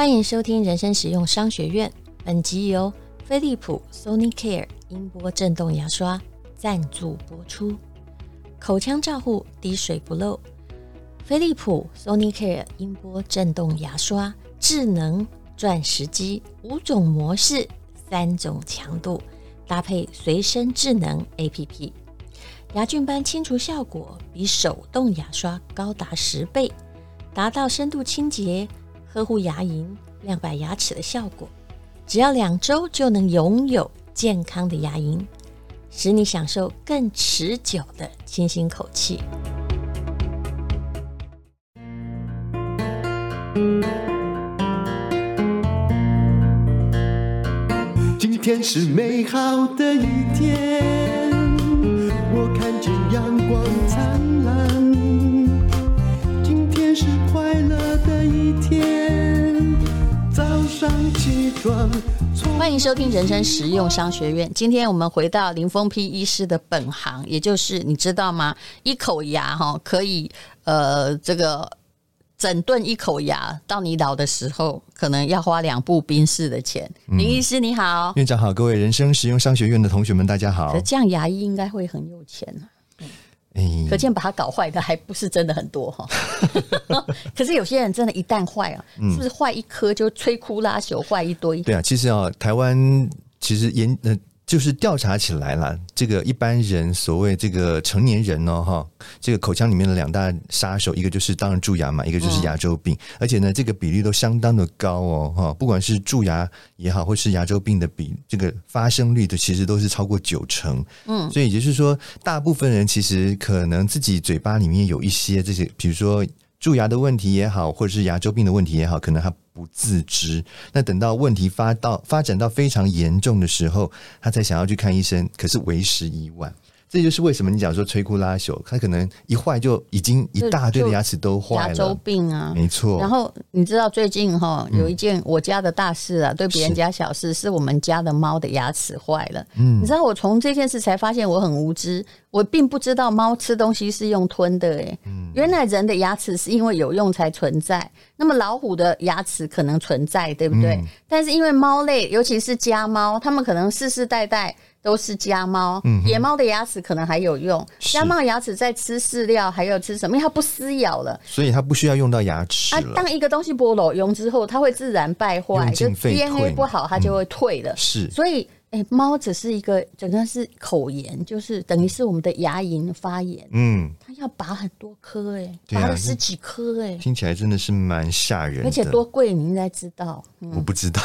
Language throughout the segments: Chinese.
欢迎收听人生实用商学院。本集由飞利浦 Sonicare 音波震动牙刷赞助播出。口腔照护滴水不漏，飞利浦 Sonicare 音波震动牙刷，智能钻石机，五种模式，三种强度，搭配随身智能 APP，牙菌斑清除效果比手动牙刷高达十倍，达到深度清洁。呵护牙龈、亮白牙齿的效果，只要两周就能拥有健康的牙龈，使你享受更持久的清新口气。今天是美好的一天，我看见阳光灿烂。的一天。欢迎收听人生实用商学院。今天我们回到林峰批医师的本行，也就是你知道吗？一口牙哈可以呃这个整顿一口牙，到你老的时候可能要花两部宾士的钱。林医师你好，院长好，各位人生实用商学院的同学们大家好。这样牙医应该会很有钱啊。可见把它搞坏的还不是真的很多哈，可是有些人真的，一旦坏啊，是不是坏一颗就摧枯拉朽，坏一堆？对啊，其实啊，台湾其实研呃。就是调查起来了，这个一般人所谓这个成年人呢，哈，这个口腔里面的两大杀手，一个就是当然蛀牙嘛，一个就是牙周病，而且呢，这个比例都相当的高哦，哈，不管是蛀牙也好，或是牙周病的比这个发生率的，其实都是超过九成，嗯，所以也就是说，大部分人其实可能自己嘴巴里面有一些这些，比如说。蛀牙的问题也好，或者是牙周病的问题也好，可能他不自知。那等到问题发到发展到非常严重的时候，他才想要去看医生，可是为时已晚。这就是为什么你讲说摧枯拉朽，它可能一坏就已经一大堆的牙齿都坏了。牙周病啊，没错。然后你知道最近哈有一件我家的大事啊，嗯、对别人家小事，是我们家的猫的牙齿坏了。嗯，你知道我从这件事才发现我很无知，我并不知道猫吃东西是用吞的诶。嗯，原来人的牙齿是因为有用才存在。那么老虎的牙齿可能存在，对不对？嗯、但是因为猫类，尤其是家猫，它们可能世世代代。都是家猫，野猫的牙齿可能还有用。家猫的牙齿在吃饲料，还有吃什么？因为它不撕咬了，所以它不需要用到牙齿。啊，当一个东西剥落用之后，它会自然败坏，就 DNA 不好，它就会退了。是，所以，哎，猫只是一个整个是口炎，就是等于是我们的牙龈发炎。嗯，它要拔很多颗，哎，拔了十几颗，哎，听起来真的是蛮吓人的。而且多贵，你应该知道。我不知道。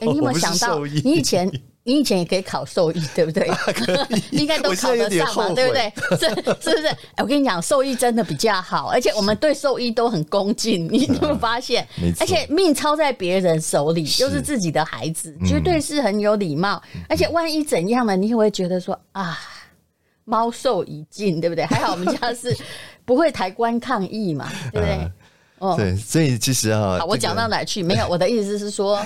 哎，你有没有 想到，你以前？你以前也可以考兽医，对不对？应该都考得上嘛，对不对？是是不是？我跟你讲，兽医真的比较好，而且我们对兽医都很恭敬。你有没有发现？而且命操在别人手里，又是自己的孩子，绝对是很有礼貌。而且万一怎样呢？你会不会觉得说啊，猫寿已尽，对不对？还好我们家是不会抬棺抗议嘛，对不对？哦，对，所以其实啊，好，我讲到哪去？没有，我的意思是说。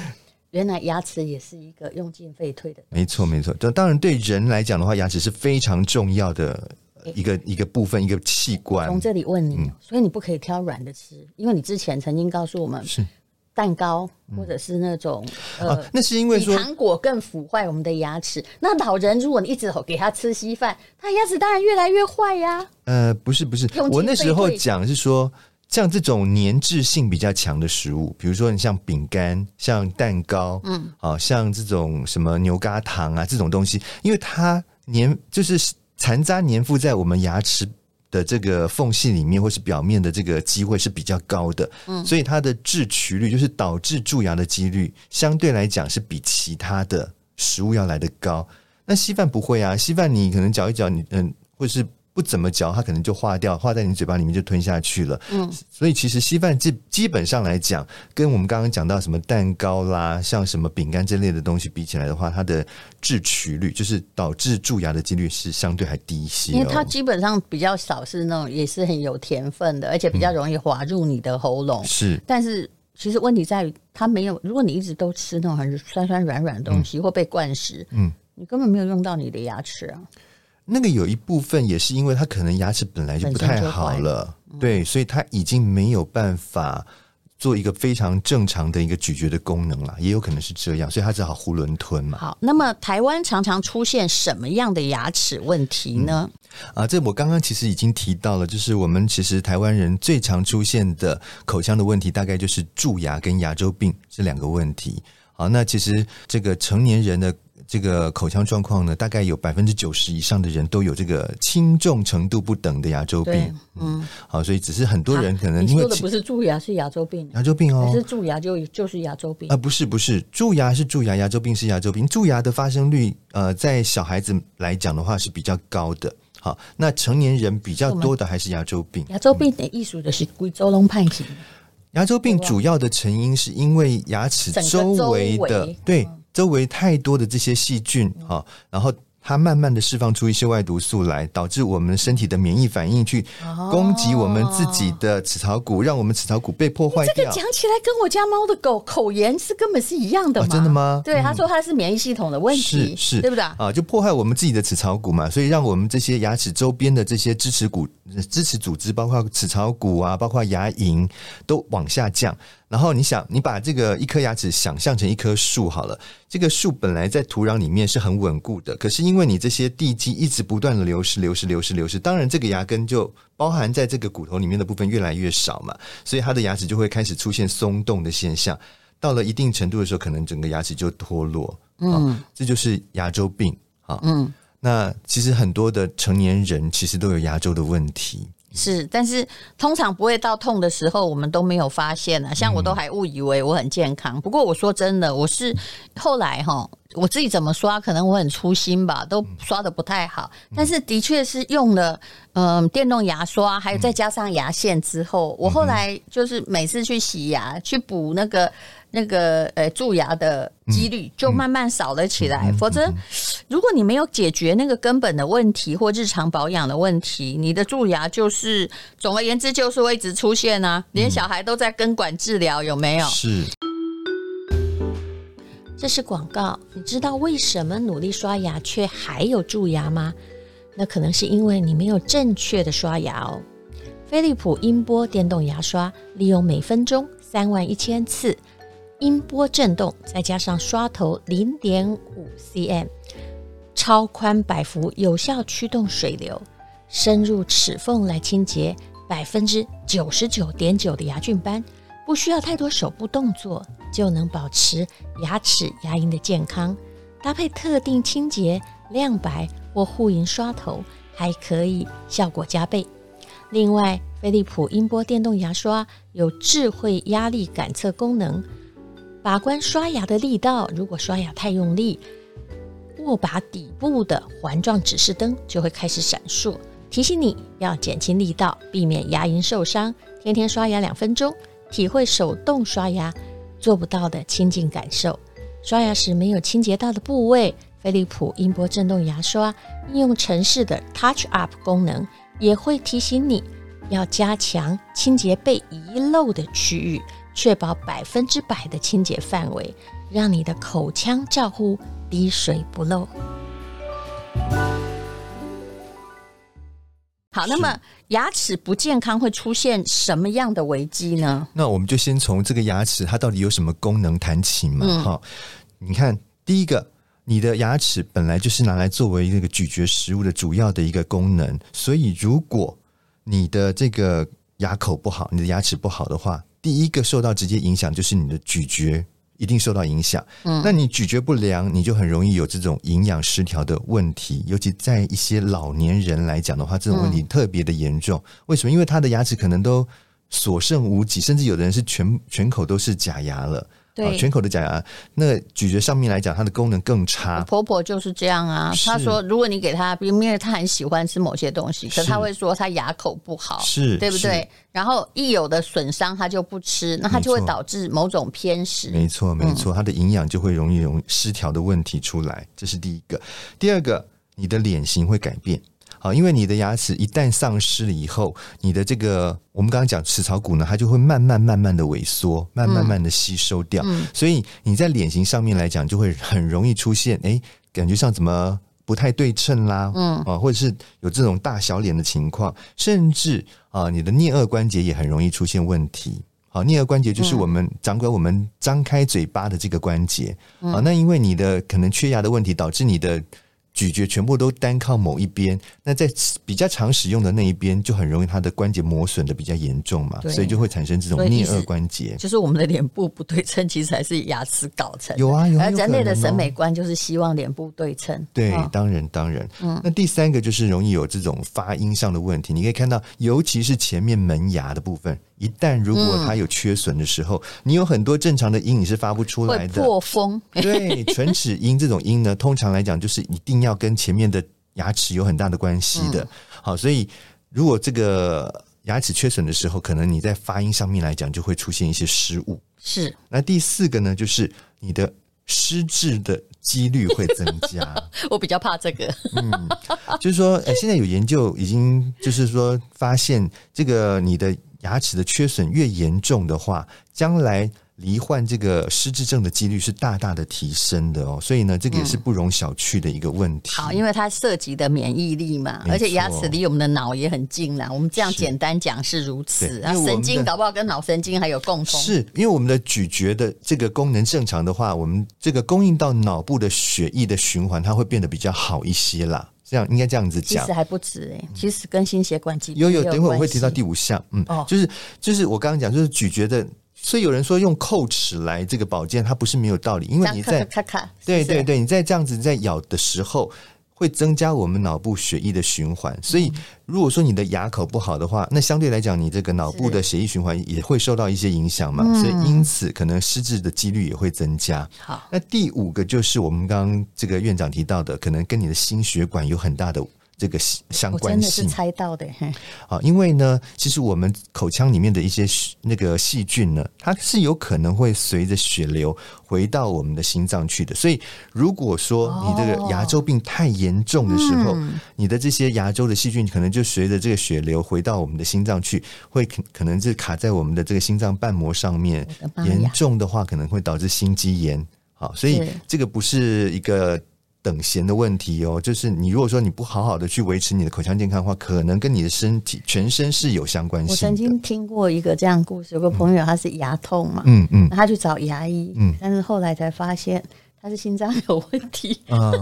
原来牙齿也是一个用进废退的。没错，没错。就当然对人来讲的话，牙齿是非常重要的一个、欸、一个部分，一个器官。从这里问你，嗯、所以你不可以挑软的吃，因为你之前曾经告诉我们，是蛋糕或者是那种、嗯、呃、啊，那是因为说糖果更腐坏我们的牙齿。那老人如果你一直给他吃稀饭，他牙齿当然越来越坏呀、啊。呃，不是不是，我那时候讲是说。像这种粘滞性比较强的食物，比如说你像饼干、像蛋糕，嗯，啊，像这种什么牛轧糖啊这种东西，因为它粘就是残渣粘附在我们牙齿的这个缝隙里面或是表面的这个机会是比较高的，嗯，所以它的致龋率就是导致蛀牙的几率相对来讲是比其他的食物要来得高。那稀饭不会啊，稀饭你可能嚼一嚼，你嗯，或是。不怎么嚼，它可能就化掉，化在你嘴巴里面就吞下去了。嗯，所以其实稀饭基基本上来讲，跟我们刚刚讲到什么蛋糕啦，像什么饼干这类的东西比起来的话，它的致齲率就是导致蛀牙的几率是相对还低一些。因为它基本上比较少是那种也是很有甜分的，而且比较容易滑入你的喉咙。是、嗯，但是其实问题在于它没有，如果你一直都吃那种很酸酸软软的东西，嗯、或被灌食，嗯，你根本没有用到你的牙齿啊。那个有一部分也是因为他可能牙齿本来就不太好了，嗯、对，所以他已经没有办法做一个非常正常的一个咀嚼的功能了，也有可能是这样，所以他只好囫囵吞嘛。好，那么台湾常常出现什么样的牙齿问题呢？嗯、啊，这我刚刚其实已经提到了，就是我们其实台湾人最常出现的口腔的问题，大概就是蛀牙跟牙周病这两个问题。好，那其实这个成年人的。这个口腔状况呢，大概有百分之九十以上的人都有这个轻重程度不等的牙周病。嗯，好，所以只是很多人可能因为、啊、你说的不是蛀牙，是牙周病。牙周病哦，还是蛀牙就就是牙周病啊？不是不是，蛀牙是蛀牙，牙周病是牙周病。蛀牙的发生率，呃，在小孩子来讲的话是比较高的。好，那成年人比较多的还是牙周病。牙周病的意思的是贵州龙判型。牙周病主要的成因是因为牙齿周围的围对。嗯周围太多的这些细菌啊，然后。它慢慢的释放出一些外毒素来，导致我们身体的免疫反应去攻击我们自己的齿槽骨，让我们齿槽骨被破坏掉。这个讲起来跟我家猫的狗口炎是根本是一样的吗？哦、真的吗？对，他说他是免疫系统的问题，是是，对不对啊？就破坏我们自己的齿槽骨嘛，所以让我们这些牙齿周边的这些支持骨、支持组织，包括齿槽骨啊，包括牙龈，都往下降。然后你想，你把这个一颗牙齿想象成一棵树好了，这个树本来在土壤里面是很稳固的，可是因为你这些地基一直不断的流失、流失、流失、流失，当然这个牙根就包含在这个骨头里面的部分越来越少嘛，所以它的牙齿就会开始出现松动的现象。到了一定程度的时候，可能整个牙齿就脱落。嗯，这就是牙周病啊。嗯，那其实很多的成年人其实都有牙周的问题。是，但是通常不会到痛的时候，我们都没有发现啊。像我都还误以为我很健康。不过我说真的，我是后来哈，我自己怎么刷，可能我很粗心吧，都刷的不太好。但是的确是用了嗯、呃、电动牙刷，还有再加上牙线之后，我后来就是每次去洗牙去补那个。那个呃蛀牙的几率就慢慢少了起来。否则，如果你没有解决那个根本的问题或日常保养的问题，你的蛀牙就是总而言之就是会一直出现啊。连小孩都在根管治疗，有没有？是。这是广告。你知道为什么努力刷牙却还有蛀牙吗？那可能是因为你没有正确的刷牙哦。飞利浦音波电动牙刷利用每分钟三万一千次。音波震动，再加上刷头零点五 cm，超宽百幅，有效驱动水流，深入齿缝来清洁百分之九十九点九的牙菌斑，不需要太多手部动作就能保持牙齿牙龈的健康。搭配特定清洁亮白或护龈刷头，还可以效果加倍。另外，飞利浦音波电动牙刷有智慧压力感测功能。把关刷牙的力道，如果刷牙太用力，握把底部的环状指示灯就会开始闪烁，提醒你要减轻力道，避免牙龈受伤。天天刷牙两分钟，体会手动刷牙做不到的亲近感受。刷牙时没有清洁到的部位，飞利浦音波震动牙刷应用程式的 Touch Up 功能，也会提醒你要加强清洁被遗漏的区域。确保百分之百的清洁范围，让你的口腔照护滴水不漏。好，那么牙齿不健康会出现什么样的危机呢？那我们就先从这个牙齿它到底有什么功能谈起嘛。哈、嗯，你看，第一个，你的牙齿本来就是拿来作为这个咀嚼食物的主要的一个功能，所以如果你的这个牙口不好，你的牙齿不好的话，第一个受到直接影响就是你的咀嚼一定受到影响。嗯，那你咀嚼不良，你就很容易有这种营养失调的问题。尤其在一些老年人来讲的话，这种问题特别的严重。为什么？因为他的牙齿可能都所剩无几，甚至有的人是全全口都是假牙了。对，全口的假牙，那咀嚼上面来讲，它的功能更差。婆婆就是这样啊，她说，如果你给她，因为她很喜欢吃某些东西，可她会说她牙口不好，是，对不对？然后一有的损伤，她就不吃，那她就会导致某种偏食。没错，没错，她的营养就会容易容易失调的问题出来，这是第一个。第二个，你的脸型会改变。好，因为你的牙齿一旦丧失了以后，你的这个我们刚刚讲齿槽骨呢，它就会慢慢慢慢的萎缩，慢慢慢的吸收掉。嗯，所以你在脸型上面来讲，就会很容易出现，哎，感觉上怎么不太对称啦，嗯啊，或者是有这种大小脸的情况，甚至啊，你的颞颌关节也很容易出现问题。好，颞颌关节就是我们掌管我们张开嘴巴的这个关节。好，那因为你的可能缺牙的问题，导致你的。咀嚼全部都单靠某一边，那在比较常使用的那一边就很容易它的关节磨损的比较严重嘛，所以就会产生这种颞颌关节。就是我们的脸部不对称，其实还是牙齿搞成。有啊，有。而人类的审美观就是希望脸部对称。对，当然当然。嗯，那第三个就是容易有这种发音上的问题。你可以看到，尤其是前面门牙的部分。一旦如果它有缺损的时候，嗯，你有很多正常的音你是发不出来的，破风。对，唇齿音这种音呢，通常来讲就是一定要跟前面的牙齿有很大的关系的。嗯，好，所以如果这个牙齿缺损的时候，可能你在发音上面来讲就会出现一些失误。是。那第四个呢，就是你的失智的几率会增加。我比较怕这个。嗯，就是说，哎，现在有研究已经就是说发现这个你的。牙齿的缺损越严重的话，将来罹患这个失智症的几率是大大的提升的哦。所以呢，这个也是不容小觑的一个问题。嗯、好，因为它涉及的免疫力嘛，而且牙齿离我们的脑也很近啦。我们这样简单讲是如此，啊，神经搞不好跟脑神经还有共通。是因为我们的咀嚼的这个功能正常的话，我们这个供应到脑部的血液的循环，它会变得比较好一些啦。这样应该这样子讲，其实还不止哎，其实跟心血管疾病有有，等会我会提到第五项，嗯，哦、就是就是我刚刚讲，就是咀嚼的，所以有人说用叩齿来这个保健，它不是没有道理，因为你在咔咔，对对对，你在这样子在咬的时候。会增加我们脑部血液的循环，所以如果说你的牙口不好的话，那相对来讲，你这个脑部的血液循环也会受到一些影响嘛，所以因此可能失智的几率也会增加。好，那第五个就是我们刚刚这个院长提到的，可能跟你的心血管有很大的。这个相关性，我真的是猜到的。啊，因为呢，其实我们口腔里面的一些那个细菌呢，它是有可能会随着血流回到我们的心脏去的。所以，如果说你这个牙周病太严重的时候，哦嗯、你的这些牙周的细菌可能就随着这个血流回到我们的心脏去，会可可能是卡在我们的这个心脏瓣膜上面，严重的话可能会导致心肌炎。好，所以这个不是一个。等闲的问题哦，就是你如果说你不好好的去维持你的口腔健康的话，可能跟你的身体全身是有相关性的。我曾经听过一个这样故事，有个朋友他是牙痛嘛，嗯嗯，他去找牙医，嗯，但是后来才发现。他是心脏有问题啊，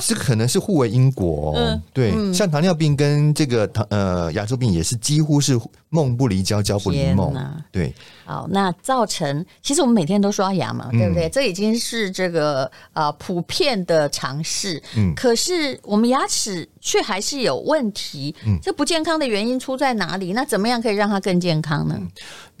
这可能是互为因果。嗯，对，像糖尿病跟这个糖呃牙周病也是几乎是梦不离焦，焦不离梦。对，好，那造成其实我们每天都刷牙嘛，对不对？这已经是这个呃普遍的常识。嗯，可是我们牙齿却还是有问题。嗯，这不健康的原因出在哪里？那怎么样可以让它更健康呢？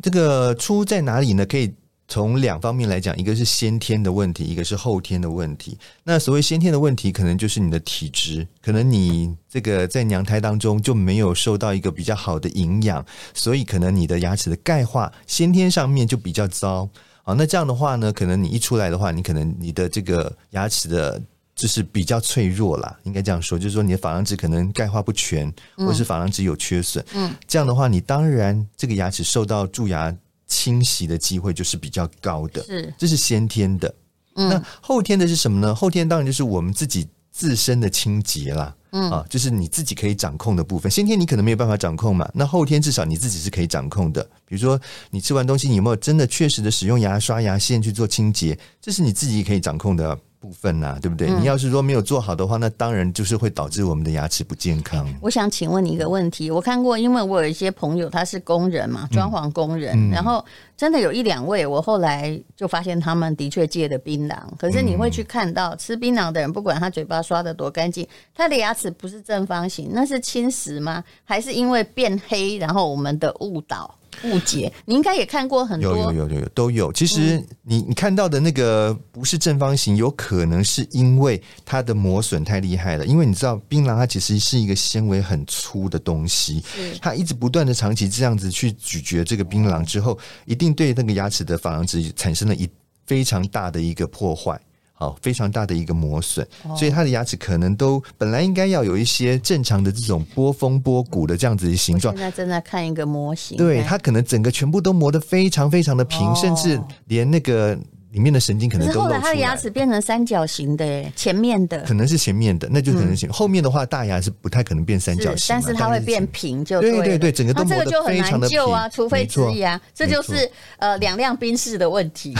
这个出在哪里呢？可以。从两方面来讲，一个是先天的问题，一个是后天的问题。那所谓先天的问题，可能就是你的体质，可能你这个在娘胎当中就没有受到一个比较好的营养，所以可能你的牙齿的钙化先天上面就比较糟。好，那这样的话呢，可能你一出来的话，你可能你的这个牙齿的就是比较脆弱啦，应该这样说，就是说你的珐琅质可能钙化不全，或是珐琅质有缺损。嗯，这样的话，你当然这个牙齿受到蛀牙。清洗的机会就是比较高的，是，这是先天的。嗯，那后天的是什么呢？后天当然就是我们自己自身的清洁啦。嗯啊，就是你自己可以掌控的部分。先天你可能没有办法掌控嘛，那后天至少你自己是可以掌控的。比如说你吃完东西，你有没有真的确实的使用牙刷、牙线去做清洁？这是你自己可以掌控的。部分呐、啊，对不对？嗯、你要是说没有做好的话，那当然就是会导致我们的牙齿不健康。我想请问你一个问题，我看过，因为我有一些朋友他是工人嘛，装潢工人，嗯、然后真的有一两位，我后来就发现他们的确戒的槟榔，可是你会去看到吃槟榔的人，不管他嘴巴刷的多干净，他的牙齿不是正方形，那是侵蚀吗？还是因为变黑，然后我们的误导？误解，你应该也看过很多，有有有有有都有。其实你你看到的那个不是正方形，有可能是因为它的磨损太厉害了。因为你知道，槟榔它其实是一个纤维很粗的东西，它一直不断的长期这样子去咀嚼这个槟榔之后，一定对那个牙齿的珐琅质产生了一非常大的一个破坏。好，非常大的一个磨损，所以他的牙齿可能都本来应该要有一些正常的这种波峰波谷的这样子的形状。现在正在看一个模型，对，他可能整个全部都磨得非常非常的平，甚至连那个里面的神经可能都露出来。后来他的牙齿变成三角形的，前面的可能是前面的，那就可能行。嗯、后面的话，大牙是不太可能变三角形，但是它会变平就对，对对对，整个都磨得非常的平。啊，除非植牙，这就是呃两辆宾士的问题。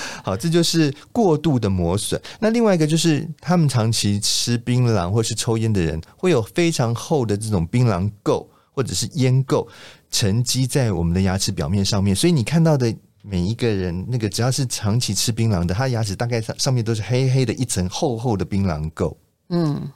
好，这就是过度的磨损。那另外一个就是，他们长期吃槟榔或是抽烟的人，会有非常厚的这种槟榔垢或者是烟垢沉积在我们的牙齿表面上面。所以你看到的每一个人，那个只要是长期吃槟榔的，他牙齿大概上上面都是黑黑的一层厚厚的槟榔垢。嗯，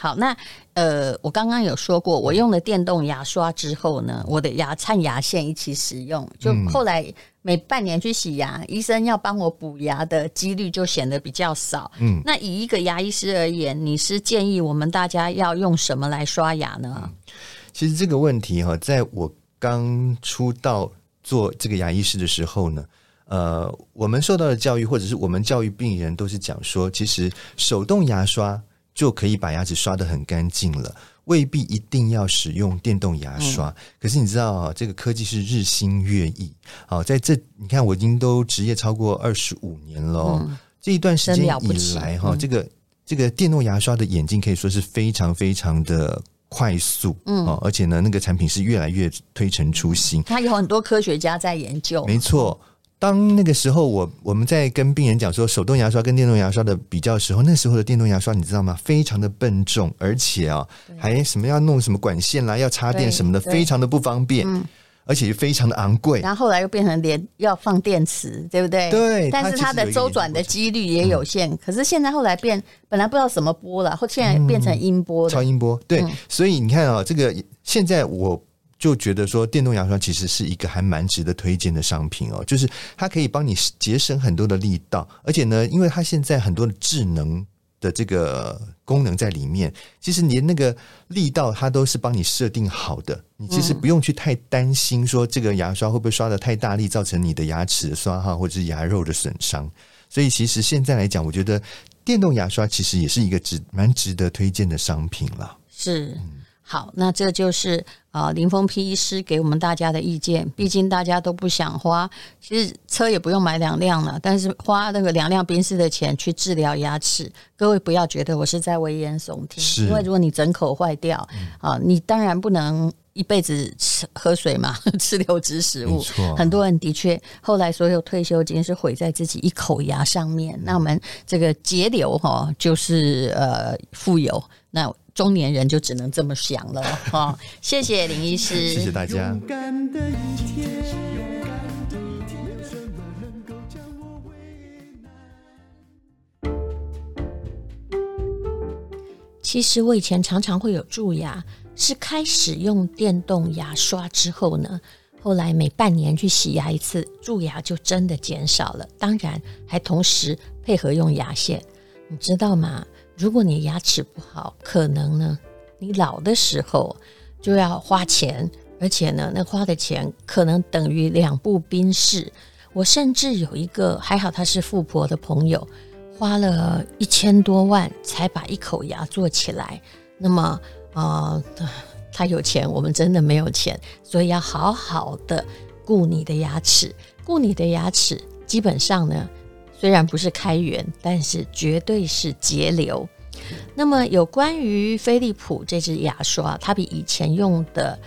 好，那呃，我刚刚有说过，我用了电动牙刷之后呢，我的牙灿牙线一起使用，就后来每半年去洗牙，医生要帮我补牙的几率就显得比较少。嗯，那以一个牙医师而言，你是建议我们大家要用什么来刷牙呢？嗯，其实这个问题哈，在我刚出道做这个牙医师的时候呢，呃，我们受到的教育，或者是我们教育病人，都是讲说，其实手动牙刷。就可以把牙齿刷得很干净了，未必一定要使用电动牙刷。嗯、可是你知道啊，这个科技是日新月异。好，在这你看，我已经都职业超过二十五年了。嗯、这一段时间以来，哈，这个这个电动牙刷的演进可以说是非常非常的快速。嗯，而且呢，那个产品是越来越推陈出新。它有很多科学家在研究。没错。当那个时候我，我我们在跟病人讲说手动牙刷跟电动牙刷的比较的时候，那时候的电动牙刷你知道吗？非常的笨重，而且啊，还什么要弄什么管线啦，要插电什么的，非常的不方便，嗯、而且非常的昂贵。然后后来又变成连要放电池，对不对？对。但是它的周转的几率也有限。嗯、可是现在后来变，本来不知道什么波了，后现在变成音波、嗯、超音波。对，嗯、所以你看啊，这个现在我。就觉得说电动牙刷其实是一个还蛮值得推荐的商品哦，就是它可以帮你节省很多的力道，而且呢，因为它现在很多的智能的这个功能在里面，其实连那个力道它都是帮你设定好的，你其实不用去太担心说这个牙刷会不会刷的太大力，造成你的牙齿的刷哈或者是牙肉的损伤。所以其实现在来讲，我觉得电动牙刷其实也是一个值蛮值得推荐的商品了。是。好，那这就是啊、呃，林峰皮医师给我们大家的意见。毕竟大家都不想花，其实车也不用买两辆了，但是花那个两辆宾士的钱去治疗牙齿，各位不要觉得我是在危言耸听。是因为如果你整口坏掉啊，你当然不能一辈子吃喝水嘛，吃流质食物。错很多人的确后来所有退休金是毁在自己一口牙上面。嗯、那我们这个节流哈，就是呃富有那。中年人就只能这么想了哈，谢谢林医师，谢谢大家。其实我以前常常会有蛀牙，是开始用电动牙刷之后呢，后来每半年去洗牙一次，蛀牙就真的减少了。当然，还同时配合用牙线，你知道吗？如果你牙齿不好，可能呢，你老的时候就要花钱，而且呢，那花的钱可能等于两部宾士。我甚至有一个还好他是富婆的朋友，花了一千多万才把一口牙做起来。那么，呃，他有钱，我们真的没有钱，所以要好好的顾你的牙齿，顾你的牙齿，基本上呢。虽然不是开源，但是绝对是节流。那么有关于飞利浦这支牙刷，它比以前用的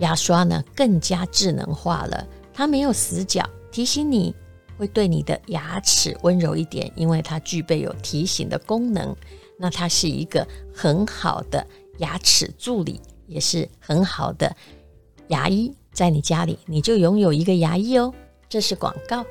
牙刷呢更加智能化了。它没有死角，提醒你会对你的牙齿温柔一点，因为它具备有提醒的功能。那它是一个很好的牙齿助理，也是很好的牙医。在你家里，你就拥有一个牙医哦。这是广告。